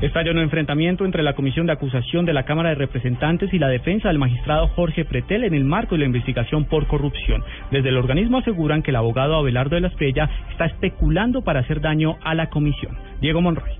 Estalló un enfrentamiento entre la Comisión de Acusación de la Cámara de Representantes y la defensa del magistrado Jorge Pretel en el marco de la investigación por corrupción. Desde el organismo aseguran que el abogado Abelardo de la Estrella está especulando para hacer daño a la comisión. Diego Monroy.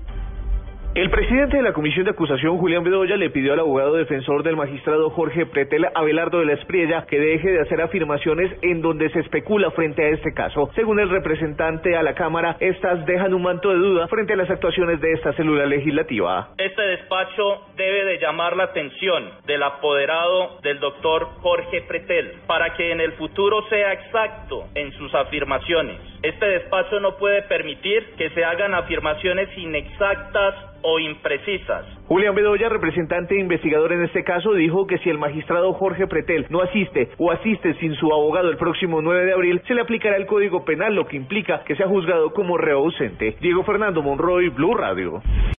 El presidente de la Comisión de Acusación, Julián Bedoya, le pidió al abogado defensor del magistrado Jorge Pretel Abelardo de la Espriella que deje de hacer afirmaciones en donde se especula frente a este caso. Según el representante a la Cámara, estas dejan un manto de duda frente a las actuaciones de esta célula legislativa. Este despacho debe de llamar la atención del apoderado del doctor Jorge Pretel para que en el futuro sea exacto en sus afirmaciones. Este despacho no puede permitir que se hagan afirmaciones inexactas o imprecisas. Julián Bedoya, representante e investigador en este caso, dijo que si el magistrado Jorge Pretel no asiste o asiste sin su abogado el próximo 9 de abril, se le aplicará el Código Penal, lo que implica que sea juzgado como reo ausente. Diego Fernando Monroy, Blue Radio.